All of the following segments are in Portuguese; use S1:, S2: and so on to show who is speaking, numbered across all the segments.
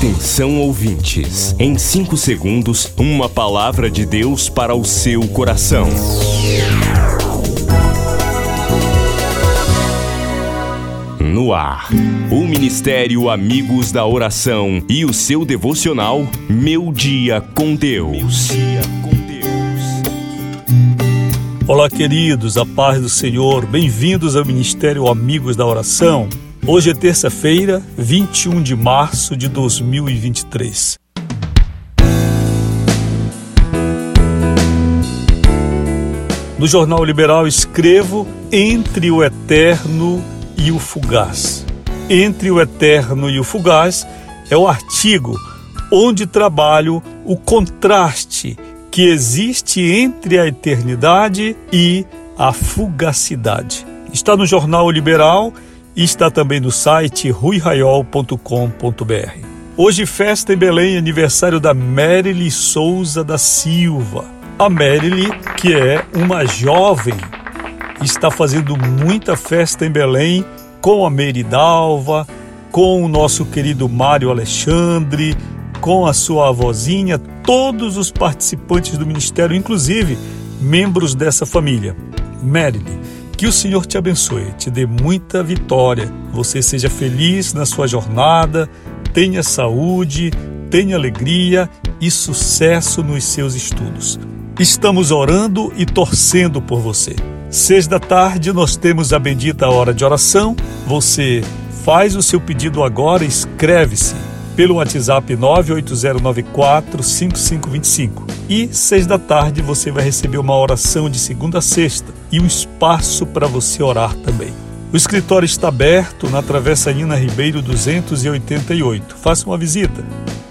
S1: Atenção ouvintes, em 5 segundos, uma palavra de Deus para o seu coração. No ar, o Ministério Amigos da Oração e o seu devocional Meu Dia com Deus.
S2: Olá, queridos, a paz do Senhor, bem-vindos ao Ministério Amigos da Oração. Hoje é terça-feira, 21 de março de 2023. No Jornal Liberal escrevo Entre o Eterno e o Fugaz. Entre o Eterno e o Fugaz é o artigo onde trabalho o contraste que existe entre a eternidade e a fugacidade. Está no Jornal Liberal e está também no site ruiraiol.com.br. Hoje, festa em Belém, aniversário da Merily Souza da Silva. A Merily, que é uma jovem, está fazendo muita festa em Belém com a Meridalva, com o nosso querido Mário Alexandre, com a sua avózinha, todos os participantes do ministério, inclusive membros dessa família. Merily, que o Senhor te abençoe, te dê muita vitória, você seja feliz na sua jornada, tenha saúde, tenha alegria e sucesso nos seus estudos. Estamos orando e torcendo por você. Seis da tarde nós temos a bendita hora de oração. Você faz o seu pedido agora, escreve-se pelo WhatsApp 98094 5525. E seis da tarde você vai receber uma oração de segunda a sexta e um espaço para você orar também. O escritório está aberto na Travessa Nina Ribeiro 288. Faça uma visita.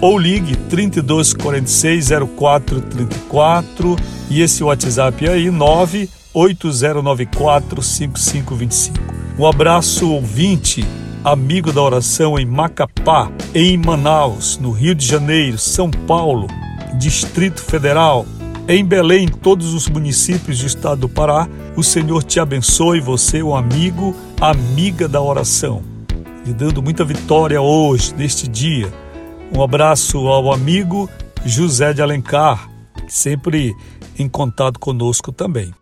S2: Ou ligue 3246 0434 e esse WhatsApp aí 98094 5525. Um abraço ouvinte amigo da oração em Macapá, em Manaus, no Rio de Janeiro, São Paulo, Distrito Federal, em Belém, todos os municípios do estado do Pará. O Senhor te abençoe, você, um amigo, amiga da oração, lhe dando muita vitória hoje, neste dia. Um abraço ao amigo José de Alencar, sempre em contato conosco também.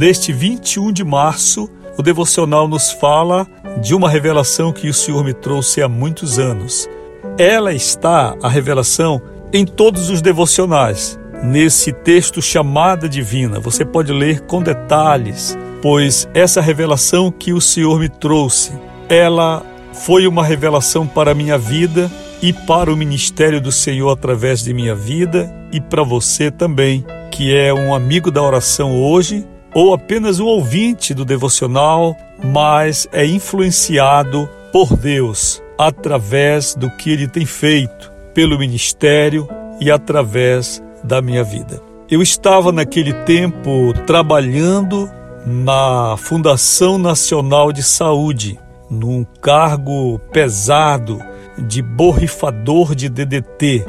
S2: Neste 21 de março, o devocional nos fala de uma revelação que o Senhor me trouxe há muitos anos. Ela está, a revelação, em todos os devocionais. Nesse texto chamada divina, você pode ler com detalhes, pois essa revelação que o Senhor me trouxe, ela foi uma revelação para a minha vida e para o ministério do Senhor através de minha vida e para você também, que é um amigo da oração hoje ou apenas um ouvinte do devocional, mas é influenciado por Deus através do que ele tem feito pelo ministério e através da minha vida. Eu estava naquele tempo trabalhando na Fundação Nacional de Saúde, num cargo pesado de borrifador de DDT.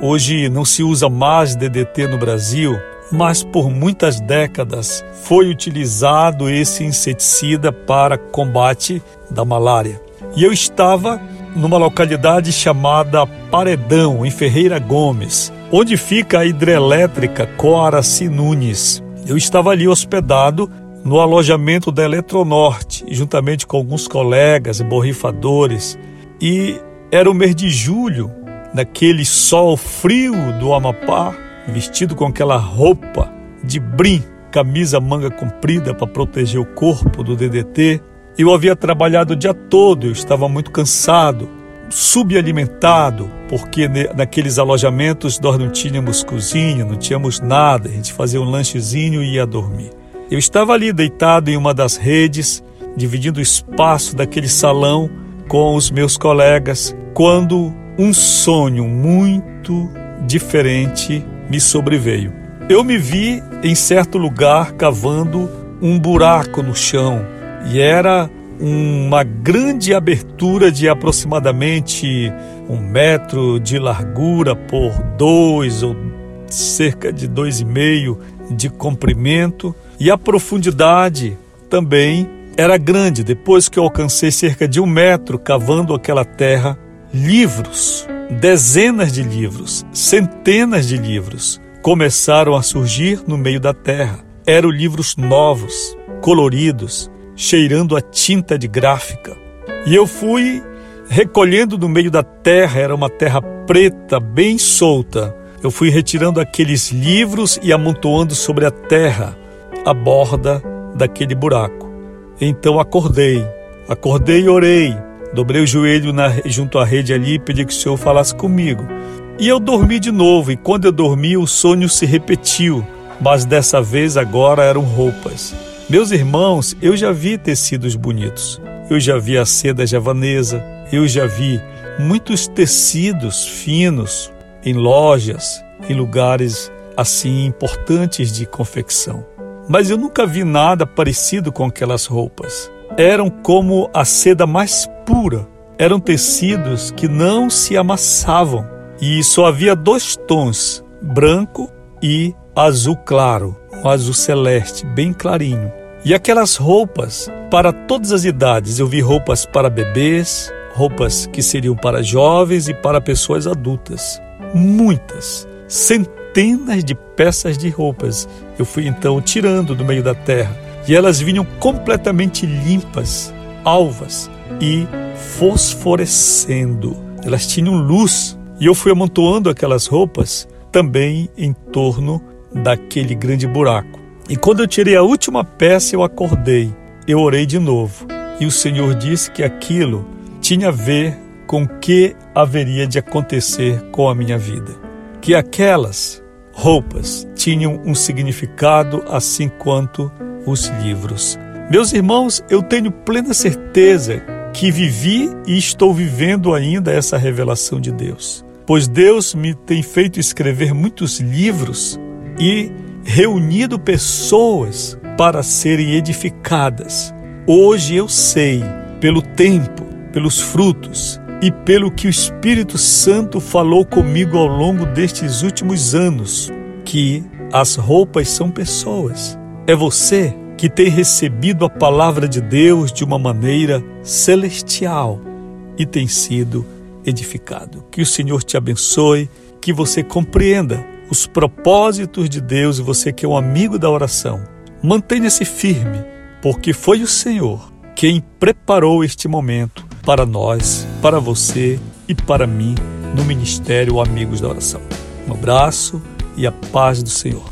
S2: Hoje não se usa mais DDT no Brasil, mas por muitas décadas foi utilizado esse inseticida para combate da malária. E eu estava numa localidade chamada Paredão, em Ferreira Gomes, onde fica a hidrelétrica Coaraci Nunes. Eu estava ali hospedado no alojamento da Eletronorte, juntamente com alguns colegas e borrifadores. E era o mês de julho, naquele sol frio do Amapá, vestido com aquela roupa de brim, camisa manga comprida para proteger o corpo do DDT. Eu havia trabalhado o dia todo, eu estava muito cansado, subalimentado, porque naqueles alojamentos nós não tínhamos cozinha, não tínhamos nada, a gente fazia um lanchezinho e ia dormir. Eu estava ali deitado em uma das redes, dividindo o espaço daquele salão com os meus colegas, quando um sonho muito diferente me sobreveio. Eu me vi em certo lugar cavando um buraco no chão e era uma grande abertura de aproximadamente um metro de largura por dois ou cerca de dois e meio de comprimento E a profundidade também era grande. Depois que eu alcancei cerca de um metro cavando aquela terra, livros, dezenas de livros, centenas de livros começaram a surgir no meio da terra. Eram livros novos, coloridos, cheirando a tinta de gráfica. E eu fui recolhendo no meio da terra, era uma terra preta, bem solta. Eu fui retirando aqueles livros e amontoando sobre a terra, a borda daquele buraco. Então acordei, acordei e orei. Dobrei o joelho na, junto à rede ali e pedi que o Senhor falasse comigo. E eu dormi de novo, e quando eu dormi, o sonho se repetiu, mas dessa vez agora eram roupas. Meus irmãos, eu já vi tecidos bonitos, eu já vi a seda javanesa, eu já vi muitos tecidos finos em lojas, em lugares assim importantes de confecção. Mas eu nunca vi nada parecido com aquelas roupas. Eram como a seda mais pura. Eram tecidos que não se amassavam e só havia dois tons, branco e azul claro, um azul celeste, bem clarinho. E aquelas roupas para todas as idades. Eu vi roupas para bebês, roupas que seriam para jovens e para pessoas adultas. Muitas, centenas de peças de roupas. Eu fui então tirando do meio da terra e elas vinham completamente limpas, alvas e fosforescendo. Elas tinham luz e eu fui amontoando aquelas roupas também em torno daquele grande buraco. E quando eu tirei a última peça, eu acordei. Eu orei de novo. E o Senhor disse que aquilo tinha a ver com o que haveria de acontecer com a minha vida. Que aquelas roupas tinham um significado assim quanto os livros. Meus irmãos, eu tenho plena certeza que vivi e estou vivendo ainda essa revelação de Deus. Pois Deus me tem feito escrever muitos livros e reunido pessoas para serem edificadas. Hoje eu sei, pelo tempo, pelos frutos e pelo que o Espírito Santo falou comigo ao longo destes últimos anos, que as roupas são pessoas. É você que tem recebido a palavra de Deus de uma maneira celestial e tem sido edificado. Que o Senhor te abençoe, que você compreenda os propósitos de Deus e você que é um amigo da oração. Mantenha-se firme, porque foi o Senhor quem preparou este momento para nós, para você e para mim no Ministério Amigos da Oração. Um abraço e a paz do Senhor.